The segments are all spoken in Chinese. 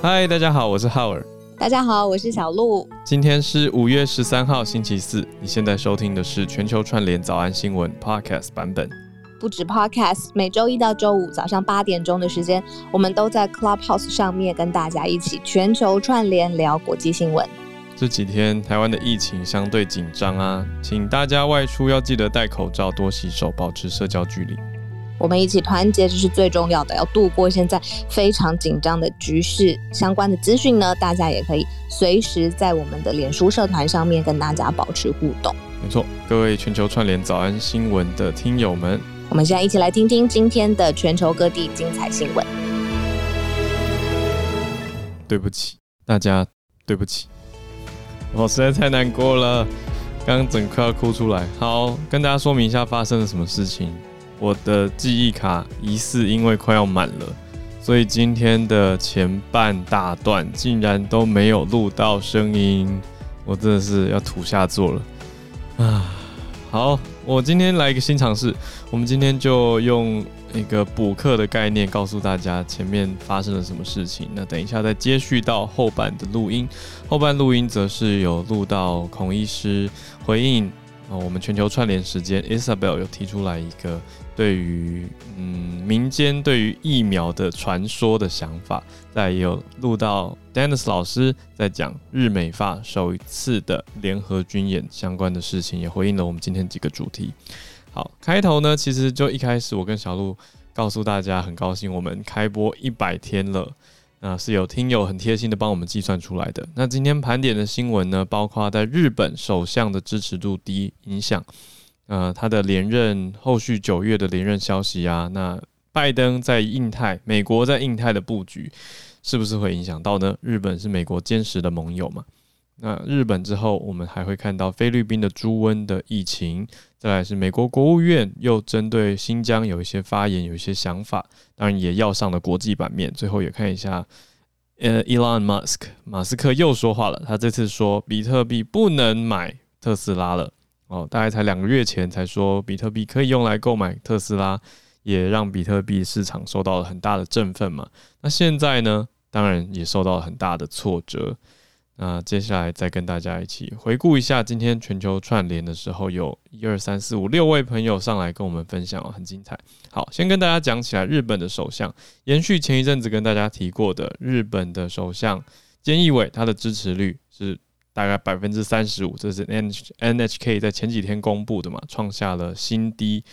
嗨，大家好，我是浩尔。大家好，我是小鹿。今天是五月十三号，星期四。你现在收听的是全球串联早安新闻 Podcast 版本。不止 Podcast，每周一到周五早上八点钟的时间，我们都在 Clubhouse 上面跟大家一起全球串联聊国际新闻。这几天台湾的疫情相对紧张啊，请大家外出要记得戴口罩、多洗手、保持社交距离。我们一起团结，这是最重要的。要度过现在非常紧张的局势，相关的资讯呢，大家也可以随时在我们的脸书社团上面跟大家保持互动。没错，各位全球串联早安新闻的听友们，我们现在一起来听听今天的全球各地精彩新闻。对不起，大家对不起。我实在太难过了，刚刚整快要哭出来。好，跟大家说明一下发生了什么事情。我的记忆卡疑似因为快要满了，所以今天的前半大段竟然都没有录到声音，我真的是要吐下座了啊！好，我今天来一个新尝试，我们今天就用。一个补课的概念，告诉大家前面发生了什么事情。那等一下再接续到后半的录音，后半录音则是有录到孔医师回应啊，我们全球串联时间，Isabel 有提出来一个对于嗯民间对于疫苗的传说的想法。再有录到 Dennis 老师在讲日美法首次的联合军演相关的事情，也回应了我们今天几个主题。好，开头呢，其实就一开始，我跟小鹿告诉大家，很高兴我们开播一百天了，啊是有听友很贴心的帮我们计算出来的。那今天盘点的新闻呢，包括在日本首相的支持度低影响，呃，他的连任后续九月的连任消息啊，那拜登在印太，美国在印太的布局，是不是会影响到呢？日本是美国坚实的盟友嘛？那日本之后，我们还会看到菲律宾的猪瘟的疫情。再来是美国国务院又针对新疆有一些发言，有一些想法，当然也要上了国际版面。最后也看一下，呃，Elon Musk 马斯克又说话了，他这次说比特币不能买特斯拉了。哦，大概才两个月前才说比特币可以用来购买特斯拉，也让比特币市场受到了很大的振奋嘛。那现在呢，当然也受到了很大的挫折。那接下来再跟大家一起回顾一下今天全球串联的时候，有一二三四五六位朋友上来跟我们分享哦，很精彩。好，先跟大家讲起来，日本的首相延续前一阵子跟大家提过的，日本的首相菅义伟，他的支持率是大概百分之三十五，这是 N N H K 在前几天公布的嘛，创下了新低。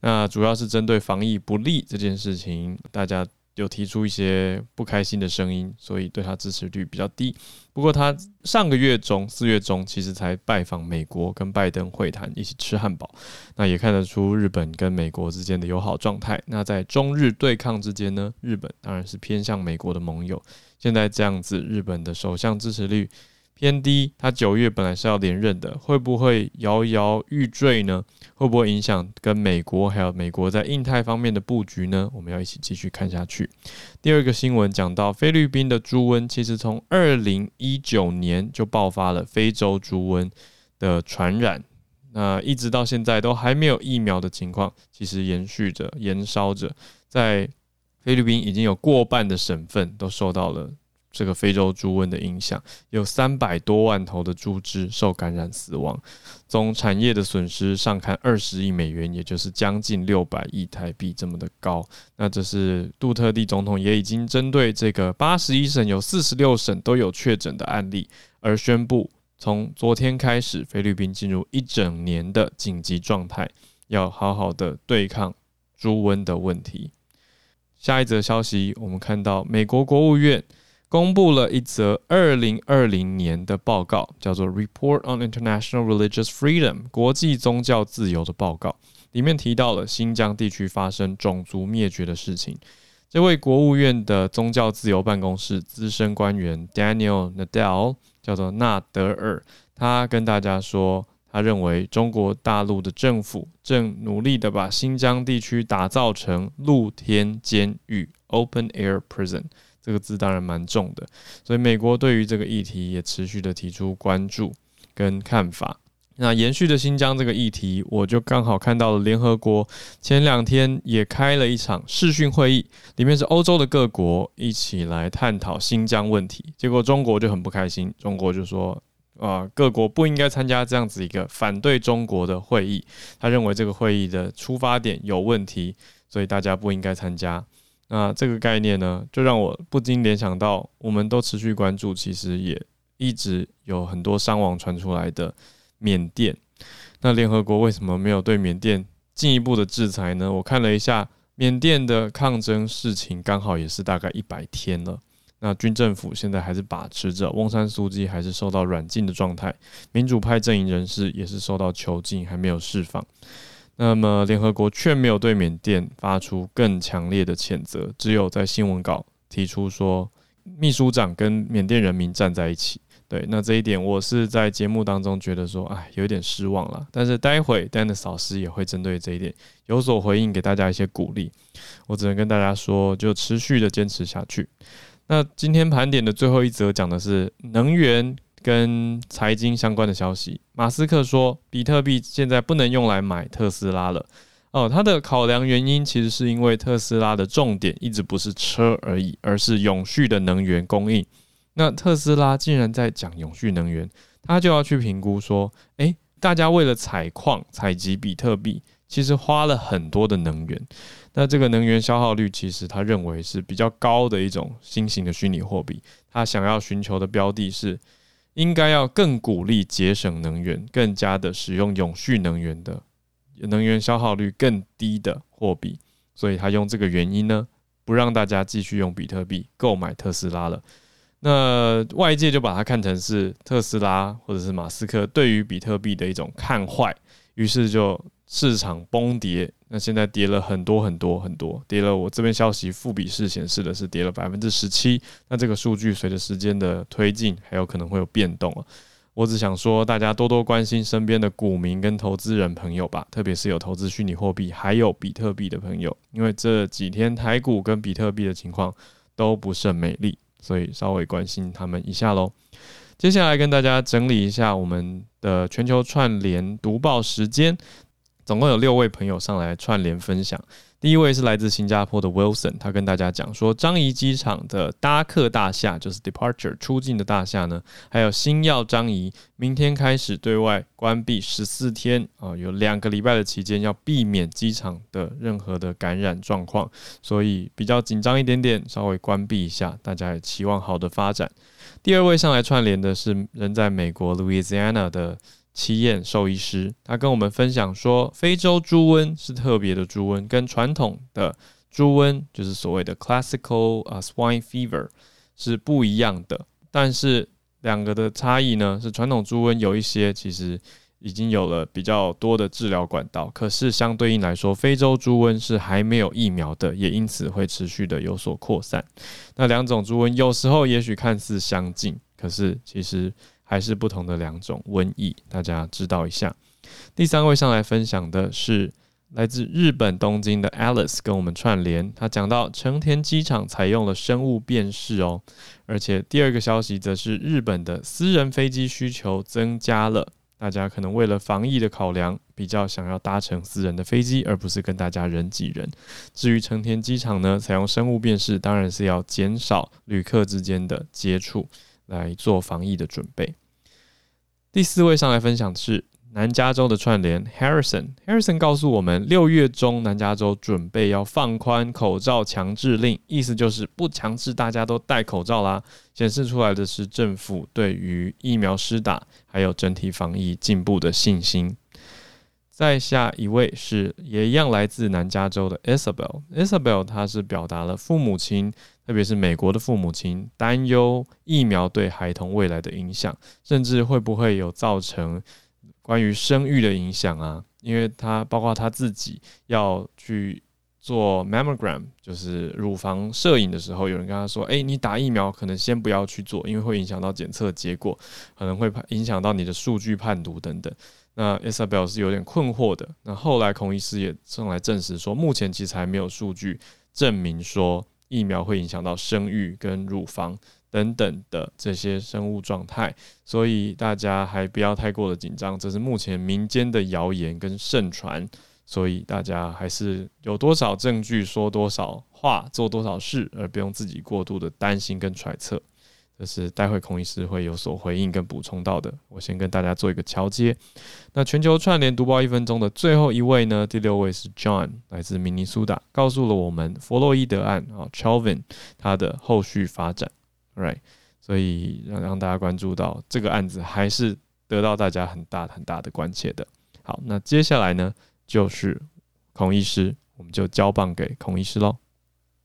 那主要是针对防疫不利这件事情，大家。有提出一些不开心的声音，所以对他支持率比较低。不过他上个月中四月中其实才拜访美国，跟拜登会谈，一起吃汉堡。那也看得出日本跟美国之间的友好状态。那在中日对抗之间呢，日本当然是偏向美国的盟友。现在这样子，日本的首相支持率。偏低，他九月本来是要连任的，会不会摇摇欲坠呢？会不会影响跟美国还有美国在印太方面的布局呢？我们要一起继续看下去。第二个新闻讲到菲律宾的猪瘟，其实从二零一九年就爆发了非洲猪瘟的传染，那一直到现在都还没有疫苗的情况，其实延续着、延烧着，在菲律宾已经有过半的省份都受到了。这个非洲猪瘟的影响，有三百多万头的猪只受感染死亡，总产业的损失上看二十亿美元，也就是将近六百亿台币这么的高。那这是杜特地总统也已经针对这个八十一省有四十六省都有确诊的案例，而宣布从昨天开始，菲律宾进入一整年的紧急状态，要好好的对抗猪瘟的问题。下一则消息，我们看到美国国务院。公布了一则二零二零年的报告，叫做《Report on International Religious Freedom》国际宗教自由的报告，里面提到了新疆地区发生种族灭绝的事情。这位国务院的宗教自由办公室资深官员 Daniel Nadel 叫做纳德尔，他跟大家说，他认为中国大陆的政府正努力的把新疆地区打造成露天监狱 （Open Air Prison）。这个字当然蛮重的，所以美国对于这个议题也持续的提出关注跟看法。那延续的新疆这个议题，我就刚好看到了联合国前两天也开了一场视讯会议，里面是欧洲的各国一起来探讨新疆问题。结果中国就很不开心，中国就说：啊，各国不应该参加这样子一个反对中国的会议。他认为这个会议的出发点有问题，所以大家不应该参加。那这个概念呢，就让我不禁联想到，我们都持续关注，其实也一直有很多伤亡传出来的。缅甸，那联合国为什么没有对缅甸进一步的制裁呢？我看了一下，缅甸的抗争事情刚好也是大概一百天了。那军政府现在还是把持着，翁山苏姬还是受到软禁的状态，民主派阵营人士也是受到囚禁，还没有释放。那么联合国却没有对缅甸发出更强烈的谴责，只有在新闻稿提出说，秘书长跟缅甸人民站在一起。对，那这一点我是在节目当中觉得说，哎，有点失望了。但是待会 Dennis 老师也会针对这一点有所回应，给大家一些鼓励。我只能跟大家说，就持续的坚持下去。那今天盘点的最后一则讲的是能源跟财经相关的消息。马斯克说，比特币现在不能用来买特斯拉了。哦，他的考量原因其实是因为特斯拉的重点一直不是车而已，而是永续的能源供应。那特斯拉竟然在讲永续能源，他就要去评估说，诶，大家为了采矿采集比特币，其实花了很多的能源。那这个能源消耗率，其实他认为是比较高的一种新型的虚拟货币。他想要寻求的标的是，应该要更鼓励节省能源，更加的使用永续能源的，能源消耗率更低的货币。所以他用这个原因呢，不让大家继续用比特币购买特斯拉了。那外界就把它看成是特斯拉或者是马斯克对于比特币的一种看坏，于是就市场崩跌。那现在跌了很多很多很多，跌了。我这边消息复比式显示的是跌了百分之十七。那这个数据随着时间的推进，还有可能会有变动啊。我只想说，大家多多关心身边的股民跟投资人朋友吧，特别是有投资虚拟货币还有比特币的朋友，因为这几天台股跟比特币的情况都不甚美丽。所以稍微关心他们一下喽。接下来跟大家整理一下我们的全球串联读报时间，总共有六位朋友上来串联分享。第一位是来自新加坡的 Wilson，他跟大家讲说，樟宜机场的搭客大厦就是 Departure 出境的大厦呢，还有新药樟宜，明天开始对外关闭十四天啊，有两个礼拜的期间要避免机场的任何的感染状况，所以比较紧张一点点，稍微关闭一下，大家也期望好的发展。第二位上来串联的是人在美国 Louisiana 的。七燕兽医师，他跟我们分享说，非洲猪瘟是特别的猪瘟，跟传统的猪瘟，就是所谓的 classical 啊 swine fever 是不一样的。但是两个的差异呢，是传统猪瘟有一些其实已经有了比较多的治疗管道，可是相对应来说，非洲猪瘟是还没有疫苗的，也因此会持续的有所扩散。那两种猪瘟有时候也许看似相近，可是其实。还是不同的两种瘟疫，大家知道一下。第三位上来分享的是来自日本东京的 Alice，跟我们串联。他讲到成田机场采用了生物辨识哦，而且第二个消息则是日本的私人飞机需求增加了，大家可能为了防疫的考量，比较想要搭乘私人的飞机，而不是跟大家人挤人。至于成田机场呢，采用生物辨识，当然是要减少旅客之间的接触。来做防疫的准备。第四位上来分享的是南加州的串联，Harrison。Harrison 告诉我们，六月中南加州准备要放宽口罩强制令，意思就是不强制大家都戴口罩啦。显示出来的是政府对于疫苗施打还有整体防疫进步的信心。再下一位是也一样来自南加州的 Isabel。Isabel 她是表达了父母亲。特别是美国的父母亲担忧疫苗对孩童未来的影响，甚至会不会有造成关于生育的影响啊？因为他包括他自己要去做 mammogram，就是乳房摄影的时候，有人跟他说：“哎，你打疫苗可能先不要去做，因为会影响到检测结果，可能会影响到你的数据判读等等。”那 Isabel 是有点困惑的。那后来孔医师也上来证实说，目前其实还没有数据证明说。疫苗会影响到生育跟乳房等等的这些生物状态，所以大家还不要太过的紧张，这是目前民间的谣言跟盛传，所以大家还是有多少证据说多少话，做多少事，而不用自己过度的担心跟揣测。这是待会孔医师会有所回应跟补充到的。我先跟大家做一个桥接。那全球串联读报一分钟的最后一位呢？第六位是 John，来自明尼苏达，告诉了我们弗洛伊德案啊 Chauvin 他的后续发展。Right，所以让让大家关注到这个案子，还是得到大家很大很大的关切的。好，那接下来呢，就是孔医师，我们就交棒给孔医师喽。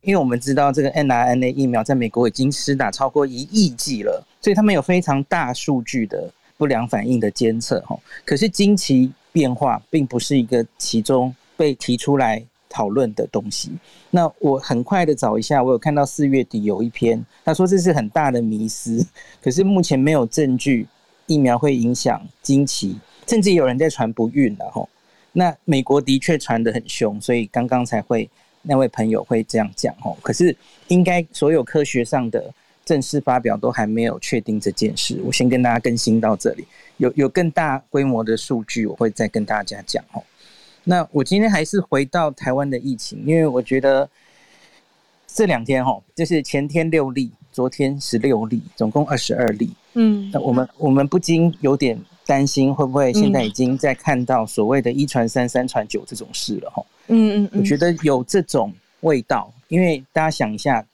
因为我们知道这个 n r n a 疫苗在美国已经施打超过一亿剂了，所以他们有非常大数据的不良反应的监测哈。可是经期变化并不是一个其中被提出来讨论的东西。那我很快的找一下，我有看到四月底有一篇，他说这是很大的迷思，可是目前没有证据疫苗会影响经期，甚至有人在传不孕了哈。那美国的确传得很凶，所以刚刚才会。那位朋友会这样讲哦，可是应该所有科学上的正式发表都还没有确定这件事。我先跟大家更新到这里，有有更大规模的数据，我会再跟大家讲哦。那我今天还是回到台湾的疫情，因为我觉得这两天哈，就是前天六例，昨天十六例，总共二十二例。嗯，那我们我们不禁有点担心，会不会现在已经在看到所谓的一传三、三传九这种事了哈？嗯嗯，我觉得有这种味道，因为大家想一下，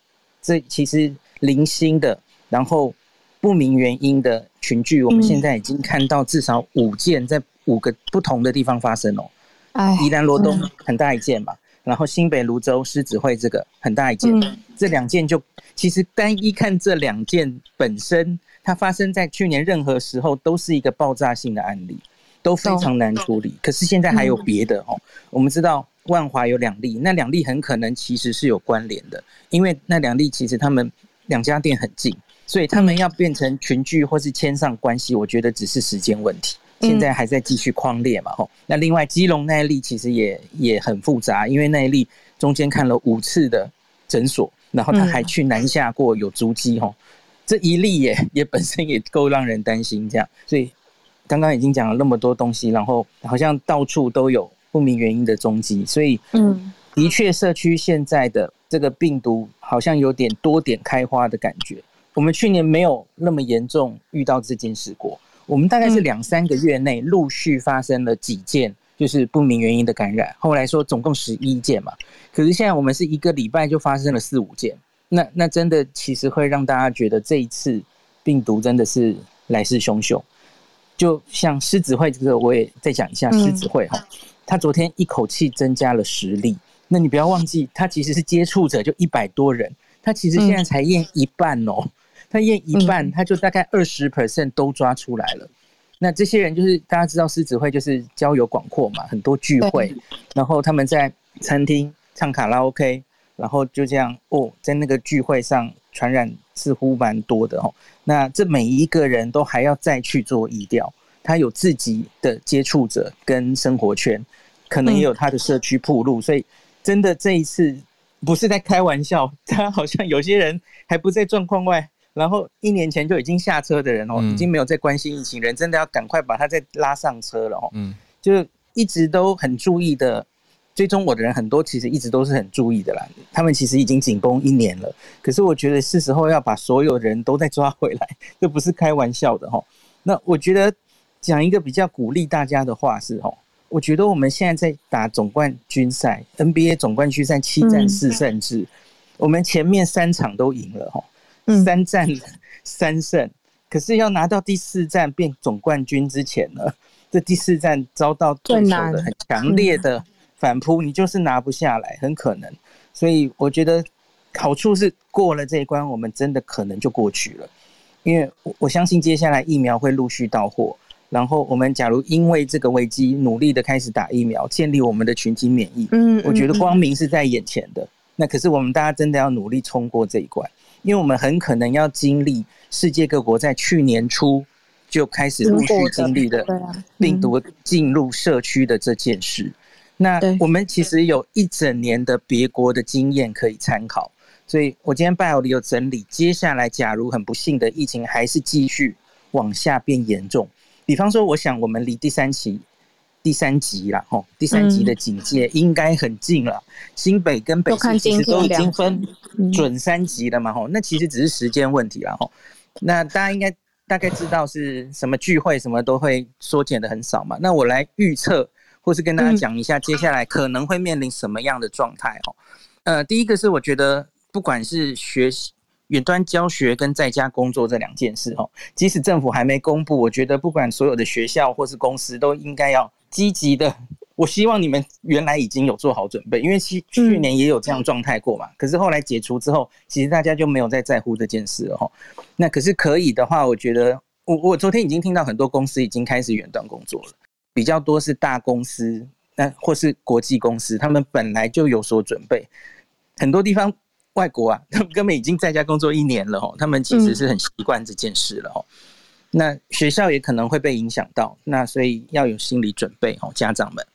这其实零星的，然后不明原因的群聚，我们现在已经看到至少五件在五个不同的地方发生哦。哎，宜兰罗东很大一件嘛，然后新北泸州狮子会这个很大一件，这两件就其实单一看这两件本身，它发生在去年任何时候都是一个爆炸性的案例，都非常难处理。可是现在还有别的哦，我们知道。万华有两例，那两例很可能其实是有关联的，因为那两例其实他们两家店很近，所以他们要变成群聚或是牵上关系，我觉得只是时间问题。现在还在继续框列嘛，吼。那另外基隆那一例其实也也很复杂，因为那一例中间看了五次的诊所，然后他还去南下过有足迹，吼。这一例也也本身也够让人担心，这样。所以刚刚已经讲了那么多东西，然后好像到处都有。不明原因的踪迹，所以，嗯，的确，社区现在的这个病毒好像有点多点开花的感觉。我们去年没有那么严重遇到这件事过，我们大概是两三个月内陆续发生了几件，就是不明原因的感染。后来说总共十一件嘛，可是现在我们是一个礼拜就发生了四五件，那那真的其实会让大家觉得这一次病毒真的是来势汹汹。就像狮子会这个，我也再讲一下狮子会哈。他昨天一口气增加了十例，那你不要忘记，他其实是接触者就一百多人，他其实现在才验一半哦，他验一半，他就大概二十 percent 都抓出来了。那这些人就是大家知道狮子会就是交友广阔嘛，很多聚会，然后他们在餐厅唱卡拉 OK，然后就这样哦，在那个聚会上传染似乎蛮多的哦。那这每一个人都还要再去做疫调。他有自己的接触者跟生活圈，可能也有他的社区铺路，所以真的这一次不是在开玩笑。他好像有些人还不在状况外，然后一年前就已经下车的人哦，已经没有在关心疫情人，真的要赶快把他再拉上车了哦。嗯，就一直都很注意的，追踪我的人很多，其实一直都是很注意的啦。他们其实已经紧绷一年了，可是我觉得是时候要把所有人都再抓回来，这不是开玩笑的哈。那我觉得。讲一个比较鼓励大家的话是哦，我觉得我们现在在打总冠军赛，NBA 总冠军赛七战四胜制，我们前面三场都赢了哈，三战三胜，可是要拿到第四战变总冠军之前呢，这第四战遭到对手的很强烈的反扑，你就是拿不下来，很可能。所以我觉得好处是过了这一关，我们真的可能就过去了，因为我我相信接下来疫苗会陆续到货。然后我们假如因为这个危机努力的开始打疫苗，建立我们的群体免疫，嗯，我觉得光明是在眼前的。那可是我们大家真的要努力冲过这一关，因为我们很可能要经历世界各国在去年初就开始陆续经历的病毒进入社区的这件事。那我们其实有一整年的别国的经验可以参考。所以我今天拜尔里有整理，接下来假如很不幸的疫情还是继续往下变严重，比方说，我想我们离第三期、第三级了，吼，第三级的警戒应该很近了。新北跟北市其实都已经分准三级了嘛，吼，那其实只是时间问题了，吼。那大家应该大概知道是什么聚会什么都会缩减的很少嘛。那我来预测，或是跟大家讲一下接下来可能会面临什么样的状态，哦。呃，第一个是我觉得。不管是学习远端教学跟在家工作这两件事，哦，即使政府还没公布，我觉得不管所有的学校或是公司都应该要积极的。我希望你们原来已经有做好准备，因为去去年也有这样状态过嘛。可是后来解除之后，其实大家就没有再在乎这件事了，哈。那可是可以的话，我觉得我我昨天已经听到很多公司已经开始远端工作了，比较多是大公司，那或是国际公司，他们本来就有所准备，很多地方。外国啊，他们根本已经在家工作一年了哦，他们其实是很习惯这件事了哦。那学校也可能会被影响到，那所以要有心理准备哦，家长们。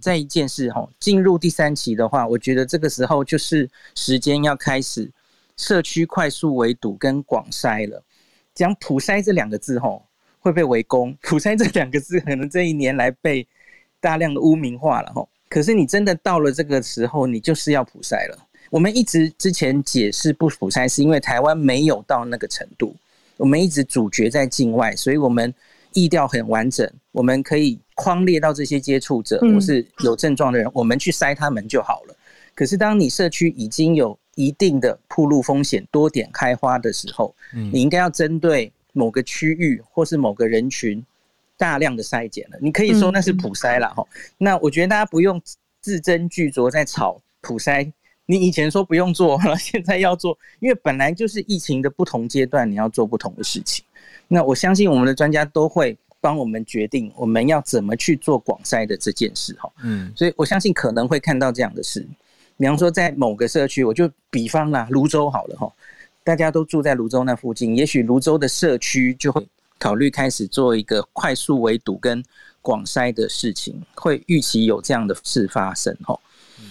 再一件事哦，进入第三期的话，我觉得这个时候就是时间要开始社区快速围堵跟广筛了。讲普筛这两个字吼，会被围攻。普筛这两个字可能这一年来被大量的污名化了吼。可是你真的到了这个时候，你就是要普筛了。我们一直之前解释不普筛，是因为台湾没有到那个程度。我们一直主角在境外，所以我们意调很完整。我们可以框列到这些接触者或是有症状的人，我们去筛他们就好了。可是当你社区已经有一定的铺路风险、多点开花的时候，你应该要针对某个区域或是某个人群大量的筛检了。你可以说那是普筛了哈。那我觉得大家不用字斟句酌在炒普筛。你以前说不用做，现在要做，因为本来就是疫情的不同阶段，你要做不同的事情。那我相信我们的专家都会帮我们决定我们要怎么去做广筛的这件事哈。嗯，所以我相信可能会看到这样的事，比方说在某个社区，我就比方啦，泸州好了哈，大家都住在泸州那附近，也许泸州的社区就会考虑开始做一个快速围堵跟广筛的事情，会预期有这样的事发生哈。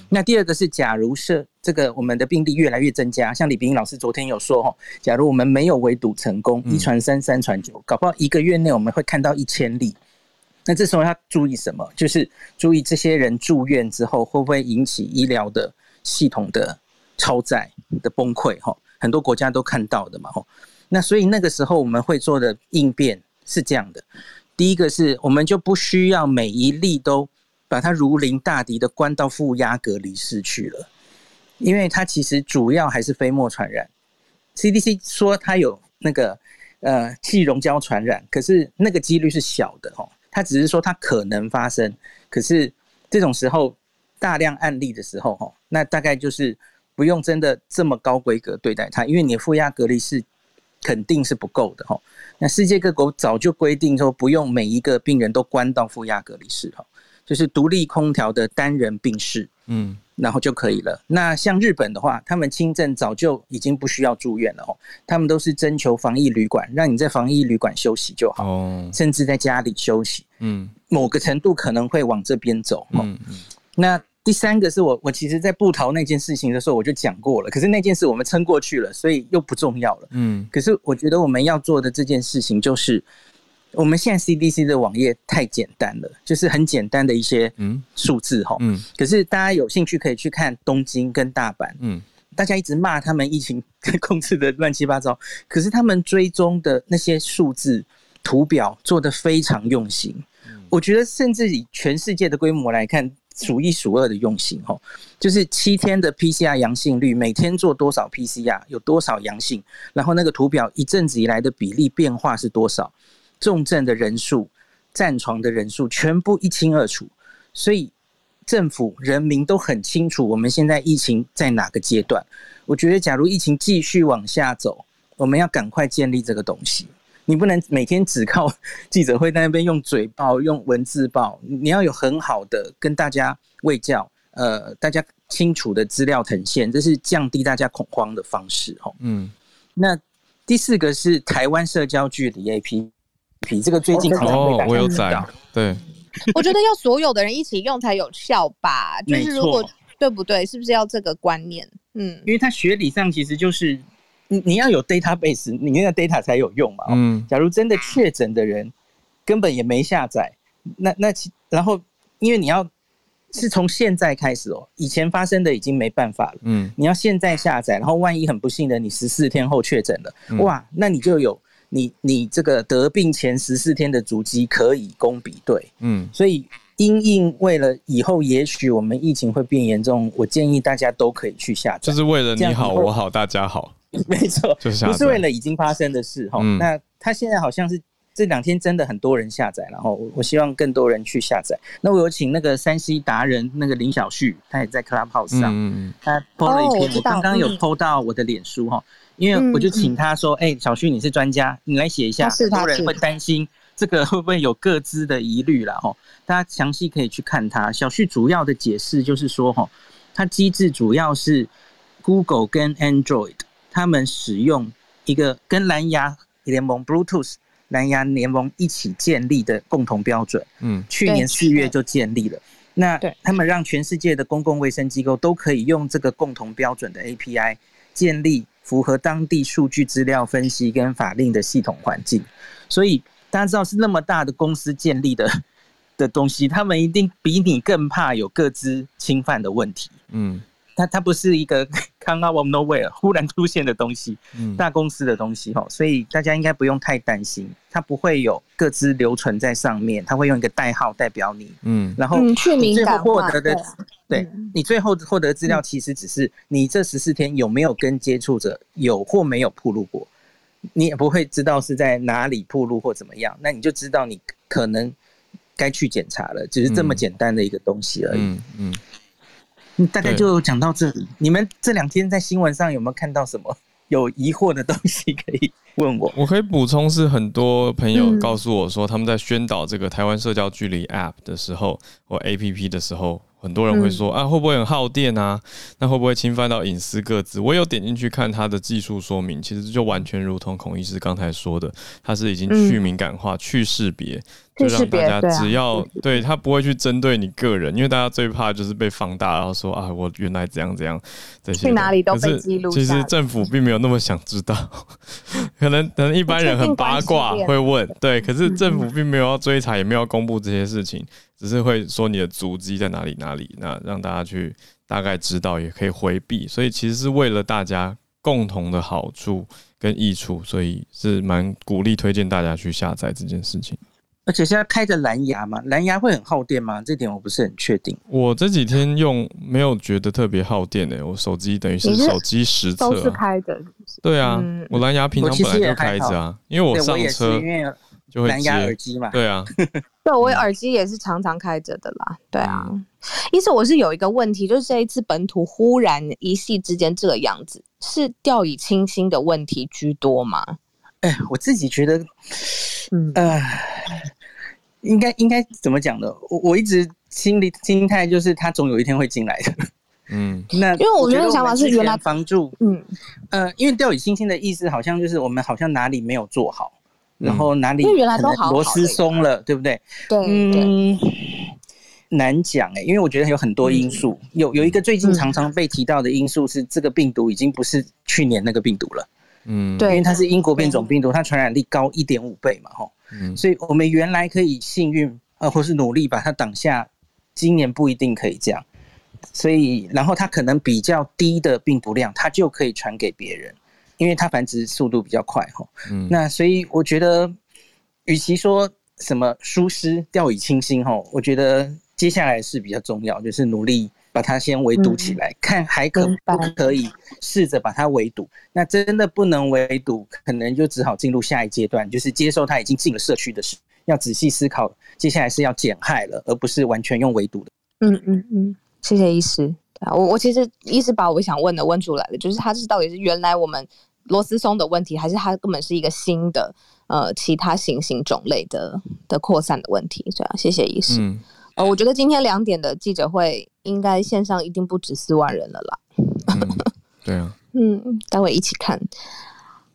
那第二个是，假如是这个我们的病例越来越增加，像李冰老师昨天有说哈，假如我们没有围堵成功，一传三，三传九，搞不好一个月内我们会看到一千例。那这时候要注意什么？就是注意这些人住院之后会不会引起医疗的系统的超载的崩溃哈？很多国家都看到的嘛哈。那所以那个时候我们会做的应变是这样的：第一个是我们就不需要每一例都。把它如临大敌的关到负压隔离室去了，因为它其实主要还是飞沫传染。CDC 说它有那个呃气溶胶传染，可是那个几率是小的哦。它只是说它可能发生，可是这种时候大量案例的时候哈，那大概就是不用真的这么高规格对待它，因为你负压隔离室肯定是不够的哈。那世界各国早就规定说不用每一个病人都关到负压隔离室哈。就是独立空调的单人病室，嗯，然后就可以了。那像日本的话，他们轻症早就已经不需要住院了哦，他们都是征求防疫旅馆，让你在防疫旅馆休息就好，哦，甚至在家里休息，嗯，某个程度可能会往这边走，嗯嗯。那第三个是我，我其实在布逃那件事情的时候我就讲过了，可是那件事我们撑过去了，所以又不重要了，嗯。可是我觉得我们要做的这件事情就是。我们现在 CDC 的网页太简单了，就是很简单的一些数字哈。嗯。可是大家有兴趣可以去看东京跟大阪。嗯。大家一直骂他们疫情 控制的乱七八糟，可是他们追踪的那些数字图表做的非常用心。我觉得甚至以全世界的规模来看，数一数二的用心哈。就是七天的 PCR 阳性率，每天做多少 PCR，有多少阳性，然后那个图表一阵子以来的比例变化是多少。重症的人数、占床的人数全部一清二楚，所以政府、人民都很清楚我们现在疫情在哪个阶段。我觉得，假如疫情继续往下走，我们要赶快建立这个东西。你不能每天只靠记者会在那边用嘴报、用文字报，你要有很好的跟大家喂教，呃，大家清楚的资料呈现，这是降低大家恐慌的方式。哈，嗯。那第四个是台湾社交距离 A P。比这个最近可能会我有载，对，我觉得要所有的人一起用才有效吧，就是如果对不对？是不是要这个观念？嗯因为它学理上其实就是你你要有 database，你那个 data 才有用嘛。哦嗯假如真的确诊的人根本也没下载，那那其然后因为你要是从现在开始哦，以前发生的已经没办法了。嗯你要现在下载，然后万一很不幸的你十四天后确诊了，嗯哇，那你就有你你这个得病前十四天的足迹可以供比对。嗯所以因应为了以后也许我们疫情会变严重，我建议大家都可以去下载。就是为了你好我好大家好，没错，就是不是为了已经发生的事哈。嗯那他现在好像是这两天真的很多人下载，然后我我希望更多人去下载。那我有请那个山西达人那个林小旭，他也在 Clubhouse 嗯上，嗯。他 po 了一篇，哦我刚刚有嗯。po 到我的脸书哈，因为我就请他说，哎、小旭你是专家，你来写一下，他是多人会担心这个 会不会有各自的疑虑了哈，大家详细可以去看他。小旭主要的解释就是说哈，它机制主要是 Google 跟 Android 他们使用一个跟蓝牙联盟 Bluetooth 蓝牙联盟一起建立的共同标准。嗯去年四月就建立了。那对他们让全世界的公共卫生机构都可以用这个共同标准的 API 建立符合当地数据资料分析跟法令的系统环境。所以大家知道是那么大的公司建立的的东西，他们一定比你更怕有各自侵犯的问题。嗯它它不是一个 come out of nowhere 忽然出现的东西，嗯。大公司的东西哈，所以大家应该不用太担心，它不会有各自留存在上面，它会用一个代号代表你，嗯。然后你最后获得的对你最后获得的资料其实只是你这十四天有没有跟接触者有或没有铺路过，你也不会知道是在哪里铺路或怎么样，那你就知道你可能该去检查了，只是这么嗯。简单的一个东西而已。嗯嗯，嗯大概就讲到这里。你们这两天在新闻上有没有看到什么 有疑惑的东西可以问我？我可以补充是很多朋友嗯告诉我说，他们在宣导这个台湾社交距离 App 的时候或 APP 的时候，很多人会说、啊，会不会很耗电啊？那会不会侵犯到隐私各自？我有点进去看它的技术说明，其实就完全如同孔医师刚才说的，它是已经去敏感化、去识别，就让大家只要对他不会去针对你个人，因为大家最怕就是被放大，然后说啊，我原来怎样怎样这些。去哪里都被记录其实政府并没有那么想知道，可能可能一般人很八卦会问，对，可是政府并没有要追查，也没有要公布这些事情，只是会说你的足迹在哪里哪里，那让大家去大概知道，也可以回避。所以其实是为了大家共同的好处跟益处，所以是蛮鼓励推荐大家去下载这件事情。而且现在开着蓝牙嘛，蓝牙会很耗电吗？这点我不是很确定。我这几天用没有觉得特别耗电诶、我手机等于是手机实测、都是啊，开的，是是？对啊，嗯我蓝牙平常本来就开着啊，因为我上车就会蓝牙耳接，机嘛。对啊，对，我嗯耳机也是常常开着的啦。对啊，意思我是有一个问题，就是这一次本土忽然一夕之间这个样子，是掉以轻心的问题居多吗？哎，我自己觉得，嗯。呃，应该应该怎么讲呢？我我一直心里心态就是，他总有一天会进来的。嗯。那因为我觉得想法是原来前防住嗯，呃，因为掉以轻心的意思，好像就是我们好像哪里没有做好，然后哪里因为原来都螺丝松了，对不对？对难讲哎、因为我觉得有很多因素，有有一个最近嗯。常常被提到的因素是，这个病毒已经不是去年那个病毒了，嗯，对。因为它是英国变种病毒，它传染力高一点五倍嘛，吼，嗯。所以我们原来可以幸运呃，或是努力把它挡下，今年不一定可以这样。所以，然后它可能比较低的病毒量，它就可以传给别人，因为它繁殖速度比较快吼。嗯。那所以我觉得，与其说什么疏失、掉以轻心吼，我觉得接下来是比较重要，就是努力把它先围堵起来，看还可不可以试着把它围堵。那真的不能围堵，可能就只好进入下一阶段，就是接受它已经进了社区的事，要仔细思考，接下来是要减害了，而不是完全用围堵的。嗯嗯嗯，谢谢医师。对啊，我我其实医师把我想问的问出来了，就是它是到底是原来我们螺丝松的问题，还是它根本是一个新的呃其他新型种类的的扩散的问题？对啊，谢谢医师。嗯，呃，我觉得今天两点的记者会应该线上一定不止四万人了啦。嗯对啊，嗯，待会一起看。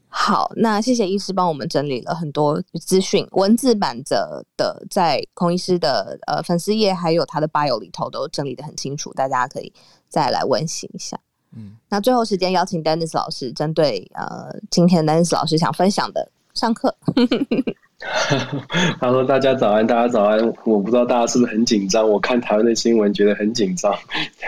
好，那谢谢医师帮我们整理了很多资讯，文字版的的在孔医师的呃粉丝页还有他的 bio 里头都整理的很清楚，大家可以再来温习一下。嗯，那最后时间邀请 Dennis 老师，针对呃今天 Dennis 老师想分享的上课。他说：“大家早安，大家早安。我不知道大家是不是很紧张？我看台湾的新闻觉得很紧张，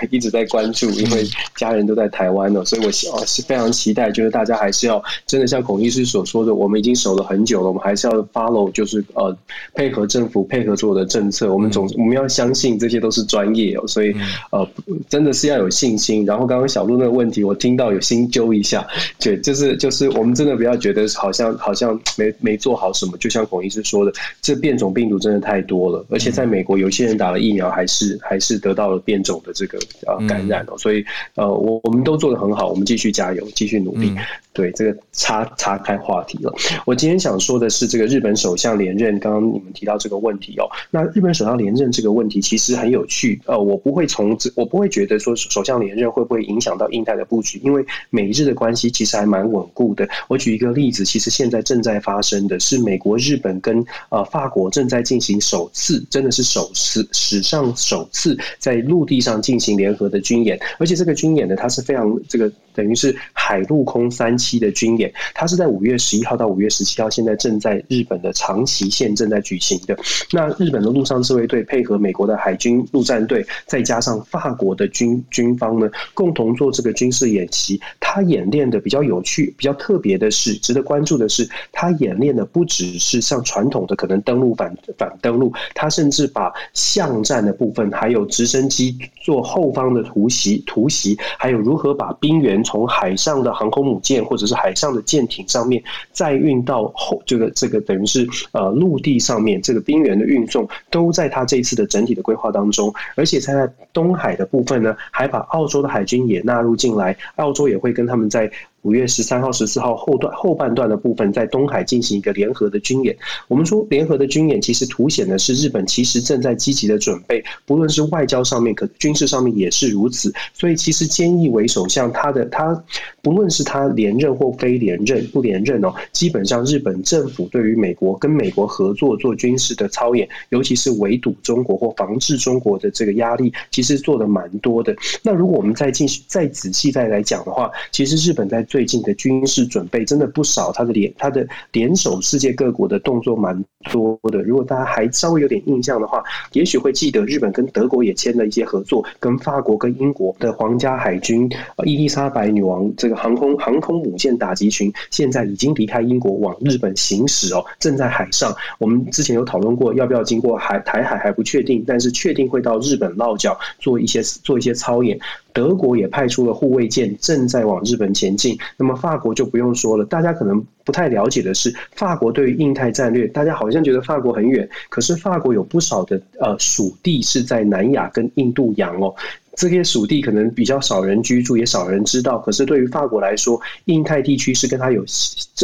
一直在关注，因为家人都在台湾呢，所以我哦是非常期待，就是大家还是要真的像孔医师所说的，我们已经守了很久了，我们还是要 follow，就是呃配合政府，配合所有的政策。我们总我们要相信这些都是专业哦，所以呃真的是要有信心。然后刚刚小鹿那个问题，我听到有心揪一下，对，就是就是我们真的不要觉得好像好像没没做好什么，就像。”像孔医师说的，这变种病毒真的太多了，而且在美国，有些人打了疫苗，还是还是得到了变种的这个呃感染哦。所以呃，我我们都做的很好，我们继续加油，继续努力。对这个岔岔开话题了。我今天想说的是，这个日本首相连任，刚刚你们提到这个问题哦。那日本首相连任这个问题其实很有趣。呃，我不会从这，我不会觉得说首相连任会不会影响到印太的布局，因为美日的关系其实还蛮稳固的。我举一个例子，其实现在正在发生的是美国日。本跟呃法国正在进行首次，真的是首次史上首次在陆地上进行联合的军演，而且这个军演呢，它是非常这个等于是海陆空三期的军演，它是在五月十一号到五月十七号，现在正在日本的长崎县正在举行的。那日本的陆上自卫队配合美国的海军陆战队，再加上法国的军军方呢，共同做这个军事演习。它演练的比较有趣、比较特别的是，值得关注的是，它演练的不只是。像传统的可能登陆反反登陆，他甚至把巷战的部分，还有直升机做后方的突袭突袭，还有如何把兵员从海上的航空母舰或者是海上的舰艇上面再运到后这个这个等于是呃陆地上面，这个冰原的运送都在他这次的整体的规划当中，而且在东海的部分呢，还把澳洲的海军也纳入进来，澳洲也会跟他们在。五月十三号、十四号后段后半段的部分，在东海进行一个联合的军演。我们说联合的军演，其实凸显的是日本其实正在积极的准备，不论是外交上面，可军事上面也是如此。所以，其实菅义伟首相他的他，不论是他连任或非连任，不连任哦，基本上日本政府对于美国跟美国合作做军事的操演，尤其是围堵中国或防治中国的这个压力，其实做的蛮多的。那如果我们再继续再仔细再来讲的话，其实日本在最近的军事准备真的不少，他的联他的联手世界各国的动作蛮多的。如果大家还稍微有点印象的话，也许会记得日本跟德国也签了一些合作，跟法国跟英国的皇家海军伊丽莎白女王这个航空航空母舰打击群现在已经离开英国往日本行驶哦，正在海上。我们之前有讨论过要不要经过海台海还不确定，但是确定会到日本落脚做一些做一些操演。德国也派出了护卫舰，正在往日本前进。那么法国就不用说了，大家可能不太了解的是，法国对于印太战略，大家好像觉得法国很远，可是法国有不少的呃属地是在南亚跟印度洋哦。这些属地可能比较少人居住，也少人知道。可是对于法国来说，印太地区是跟它有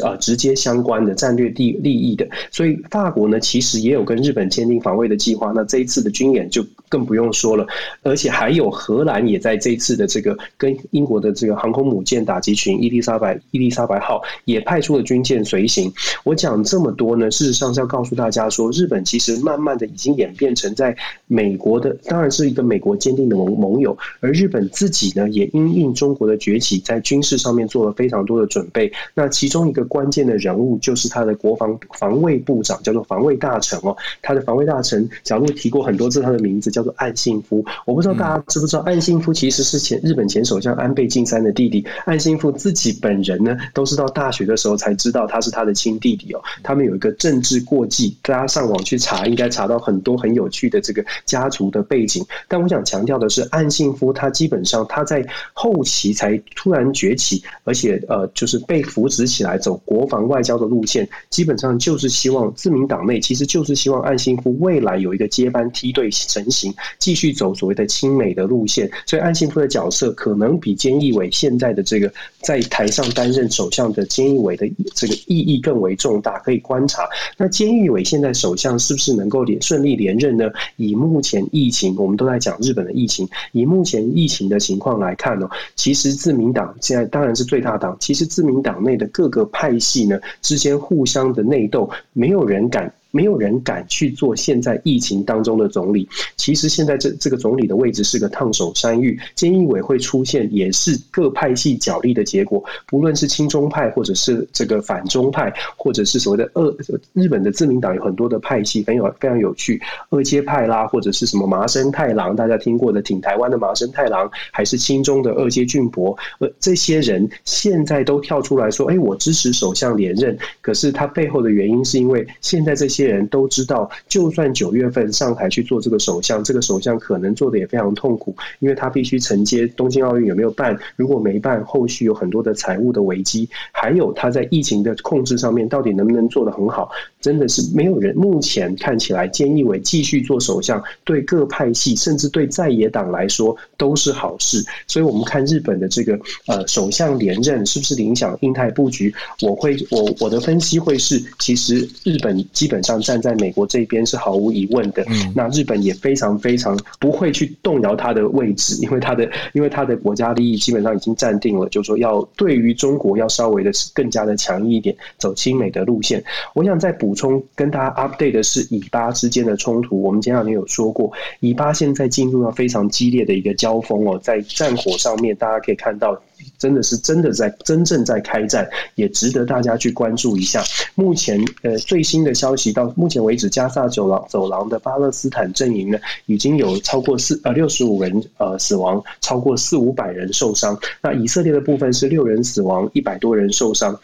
呃直接相关的战略地利益的。所以法国呢，其实也有跟日本签订防卫的计划。那这一次的军演就更不用说了，而且还有荷兰也在这一次的这个跟英国的这个航空母舰打击群伊丽莎白伊丽莎白号也派出了军舰随行。我讲这么多呢，事实上是要告诉大家说，日本其实慢慢的已经演变成在美国的，当然是一个美国坚定的盟盟。友，而日本自己呢，也因应中国的崛起，在军事上面做了非常多的准备。那其中一个关键的人物，就是他的国防防卫部长，叫做防卫大臣哦。他的防卫大臣，小路提过很多次他的名字，叫做岸信夫。我不知道大家知不知道，岸信夫其实是前日本前首相安倍晋三的弟弟。岸信夫自己本人呢，都是到大学的时候才知道他是他的亲弟弟哦。他们有一个政治过继，大家上网去查，应该查到很多很有趣的这个家族的背景。但我想强调的是，岸。信夫，他基本上他在后期才突然崛起，而且呃，就是被扶植起来走国防外交的路线，基本上就是希望自民党内其实就是希望岸信夫未来有一个接班梯队成型，继续走所谓的亲美的路线。所以岸信夫的角色可能比菅义伟现在的这个在台上担任首相的菅义伟的这个意义更为重大。可以观察，那菅义伟现在首相是不是能够连顺利连任呢？以目前疫情，我们都在讲日本的疫情。以目前疫情的情况来看呢，其实自民党现在当然是最大党。其实自民党内的各个派系呢之间互相的内斗，没有人敢。没有人敢去做现在疫情当中的总理。其实现在这这个总理的位置是个烫手山芋，监义委会出现也是各派系角力的结果。不论是亲中派，或者是这个反中派，或者是所谓的二日本的自民党有很多的派系，很有非常有趣，二阶派啦，或者是什么麻生太郎，大家听过的挺台湾的麻生太郎，还是亲中的二阶俊博，呃，这些人现在都跳出来说，哎，我支持首相连任。可是他背后的原因是因为现在这些人都知道，就算九月份上台去做这个首相，这个首相可能做的也非常痛苦，因为他必须承接东京奥运有没有办，如果没办，后续有很多的财务的危机，还有他在疫情的控制上面到底能不能做得很好，真的是没有人目前看起来，菅义伟继续做首相，对各派系甚至对在野党来说都是好事。所以，我们看日本的这个呃首相连任是不是影响印太布局？我会我我的分析会是，其实日本基本上站在美国这边是毫无疑问的。嗯那日本也非常非常不会去动摇他的位置，因为他的因为他的国家利益基本上已经站定了，就是说要对于中国要稍微的更加的强硬一点，走亲美的路线。我想再补充跟大家 update 的是以巴之间的冲突。我们前两天有说过，以巴现在进入到非常激烈的一个交锋哦，在战火上面，大家可以看到。真的是真的在真正在开战，也值得大家去关注一下。目前呃最新的消息到目前为止，加萨走廊走廊的巴勒斯坦阵营呢，已经有超过四呃六十五人呃死亡，超过四五百人受伤。那以色列的部分是六人死亡，一百多人受伤。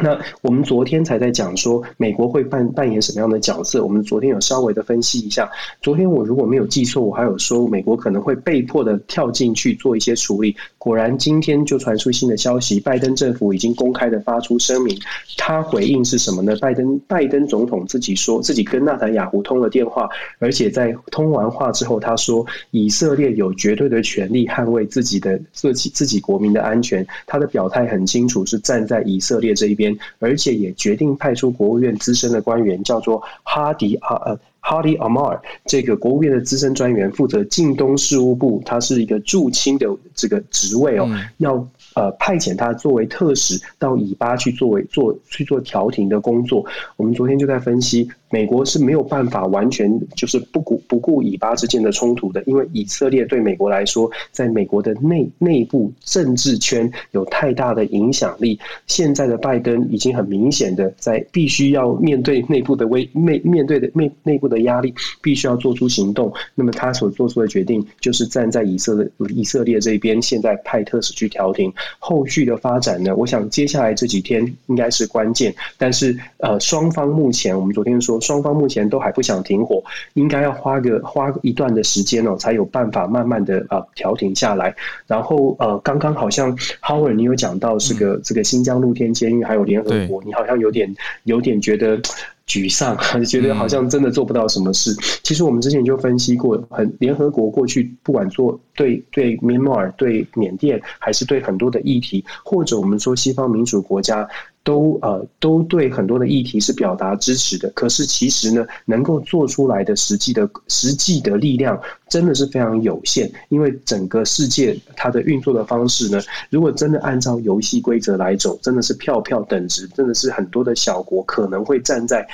那我们昨天才在讲说，美国会扮扮演什么样的角色？我们昨天有稍微的分析一下。昨天我如果没有记错，我还有说美国可能会被迫的跳进去做一些处理。果然今天就传出新的消息，拜登政府已经公开的发出声明。他回应是什么呢？拜登拜登总统自己说自己跟纳坦雅胡通了电话，而且在通完话之后，他说以色列有绝对的权利捍卫自己的自己自己国民的安全。他的表态很清楚，是站在以色列这一边。而且也决定派出国务院资深的官员，叫做哈迪阿呃哈迪阿马尔，这个国务院的资深专员负责近东事务部，他是一个驻青的这个职位哦，要。呃，派遣他作为特使到以巴去作为做去做调停的工作。我们昨天就在分析，美国是没有办法完全就是不顾不顾以巴之间的冲突的，因为以色列对美国来说，在美国的内内部政治圈有太大的影响力。现在的拜登已经很明显的在必须要面对内部的危面面对的内内部的压力，必须要做出行动。那么他所做出的决定就是站在以色列以色列这边，现在派特使去调停。后续的发展呢？我想接下来这几天应该是关键。但是呃，双方目前我们昨天说，双方目前都还不想停火，应该要花个花一段的时间哦，才有办法慢慢的啊调停下来。然后呃，刚刚好像 Howard 你有讲到这个这个新疆露天监狱还有联合国，你好像有点有点觉得。沮丧，觉得好像真的做不到什么事。其实我们之前就分析过，很联合国过去不管做对对缅甸、对缅甸，还是对很多的议题，或者我们说西方民主国家。都呃都对很多的议题是表达支持的，可是其实呢，能够做出来的实际的实际的力量真的是非常有限，因为整个世界它的运作的方式呢，如果真的按照游戏规则来走，真的是票票等值，真的是很多的小国可能会站在。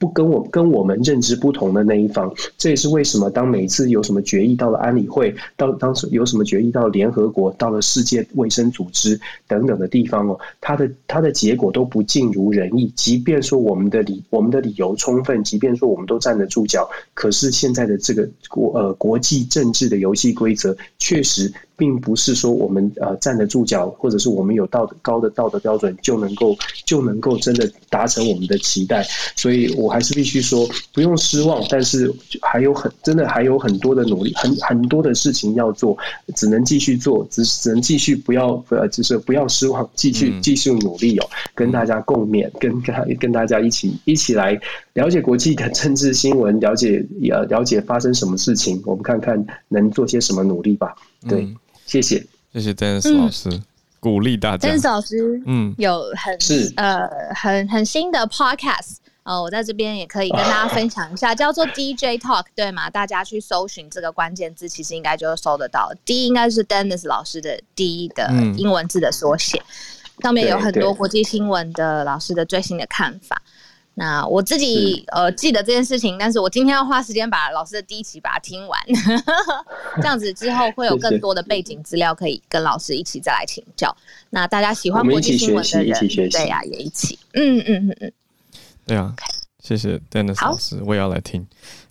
不跟我跟我们认知不同的那一方，这也是为什么当每次有什么决议到了安理会，到当时有什么决议到联合国，到了世界卫生组织等等的地方哦，它的它的结果都不尽如人意。即便说我们的理我们的理由充分，即便说我们都站得住脚，可是现在的这个国呃国际政治的游戏规则确实。并不是说我们呃站得住脚，或者是我们有道德高的道德标准就能够就能够真的达成我们的期待，所以我还是必须说不用失望，但是还有很真的还有很多的努力，很很多的事情要做，只能继续做，只只能继续不要呃就是不要失望，继续继续努力哦，跟大家共勉，跟跟跟大家一起一起来了解国际的政治新闻，了解呃了解发生什么事情，我们看看能做些什么努力吧，对。谢谢，谢谢 Dennis 老师鼓励大家。Dennis 老师，嗯，有很是呃很很新的 podcast，呃，我在这边也可以跟大家分享一下，叫做 DJ Talk，对吗？大家去搜寻这个关键字，其实应该就搜得到。D 应该是 Dennis 老师的 D 的英文字的缩写，上面有很多国际新闻的老师的最新的看法。那我自己呃记得这件事情，但是我今天要花时间把老师的第一期把它听完，这样子之后会有更多的背景资料可以跟老师一起再来请教。那大家喜欢国际新闻的人，对呀，也一起，嗯嗯嗯嗯，对啊，谢谢 Dennis 老师，我也要来听。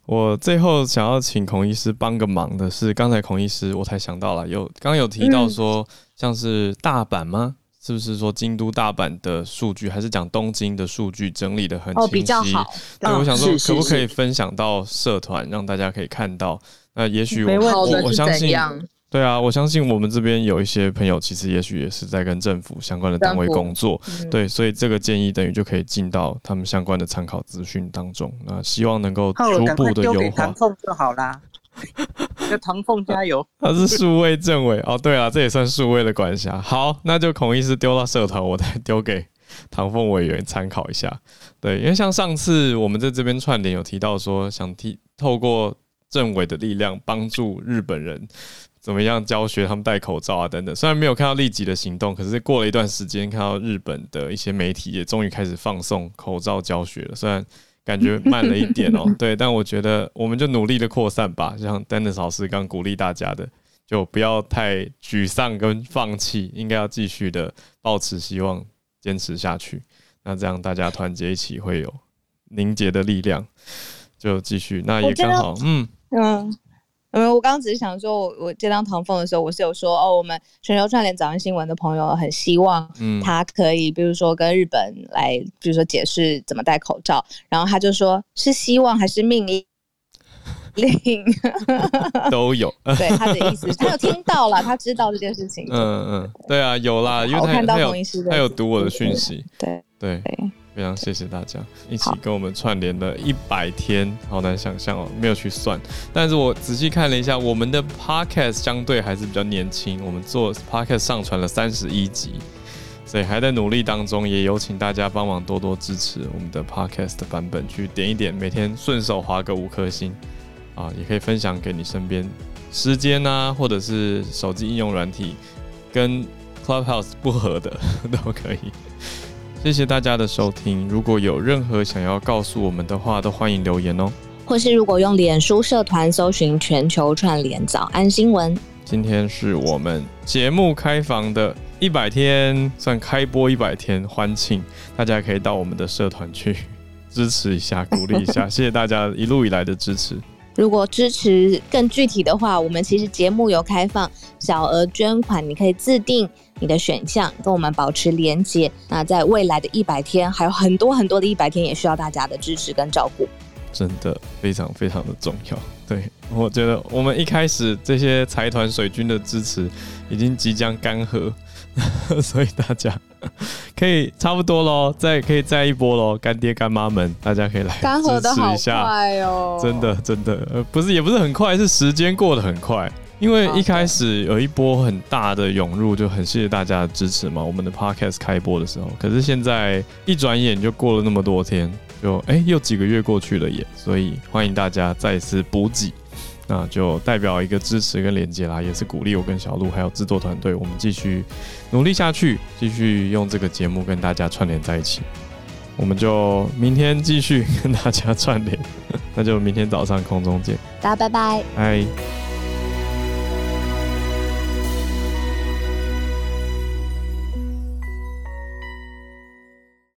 我最后想要请孔医师帮个忙的是，刚才孔医师我才想到了，有刚有提到说像是大阪吗？是不是说京都、大阪的数据，还是讲东京的数据整理的很清晰？比较好。对，我想说，可不可以分享到社团，让大家可以看到？那也许我我相信，对啊，我相信我们这边有一些朋友，其实也许也是在跟政府相关的单位工作。对，所以这个建议等于就可以进到他们相关的参考资讯当中。那希望能够逐步的优化。就好啦。叫唐凤加油，他是数位政委哦。对啊，这也算数位的管辖。好，那就孔医师丢到社团，我再丢给唐凤委员参考一下。对，因为像上次我们在这边串联有提到说，想提透过政委的力量帮助日本人怎么样教学，他们戴口罩啊等等。虽然没有看到立即的行动，可是过了一段时间，看到日本的一些媒体也终于开始放送口罩教学了。虽然感觉慢了一点哦，对，但我觉得我们就努力的扩散吧，像 Dennis 老师刚鼓励大家的，就不要太沮丧跟放弃，应该要继续的抱持希望，坚持下去。那这样大家团结一起，会有凝结的力量，就继续。那也刚好，嗯嗯。嗯，我刚刚只是想说，我我接到唐凤的时候，我是有说哦，我们全球串联早安新闻的朋友很希望，他可以，比如说跟日本来，比如说解释怎么戴口罩，然后他就说是希望还是命令，都有。对他的意思，他有听到了，他知道这件事情。嗯嗯，对啊，有啦，因为他他有他有读我的讯息，对对。非常谢谢大家一起跟我们串联了一百天，好难想象哦，没有去算。但是我仔细看了一下，我们的 podcast 相对还是比较年轻，我们做 podcast 上传了三十一集，所以还在努力当中。也有请大家帮忙多多支持我们的 podcast 的版本，去点一点，每天顺手划个五颗星啊，也可以分享给你身边时间啊，或者是手机应用软体跟 Clubhouse 不合的 都可以。谢谢大家的收听。如果有任何想要告诉我们的话，都欢迎留言哦。或是如果用脸书社团搜寻“全球串联早安新闻”。今天是我们节目开房的一百天，算开播一百天欢庆，大家可以到我们的社团去支持一下，鼓励一下。谢谢大家一路以来的支持。如果支持更具体的话，我们其实节目有开放小额捐款，你可以自定你的选项，跟我们保持连接。那在未来的一百天，还有很多很多的一百天，也需要大家的支持跟照顾。真的非常非常的重要。对我觉得，我们一开始这些财团水军的支持已经即将干涸。所以大家 可以差不多喽，再可以再一波喽，干爹干妈们，大家可以来支持一下。真的真的，呃，不是也不是很快，是时间过得很快。因为一开始有一波很大的涌入，就很谢谢大家的支持嘛。我们的 podcast 开播的时候，可是现在一转眼就过了那么多天，就哎又几个月过去了耶。所以欢迎大家再次补给。那就代表一个支持跟连接啦，也是鼓励我跟小鹿还有制作团队，我们继续努力下去，继续用这个节目跟大家串联在一起。我们就明天继续跟大家串联，那就明天早上空中见，大家拜拜，拜。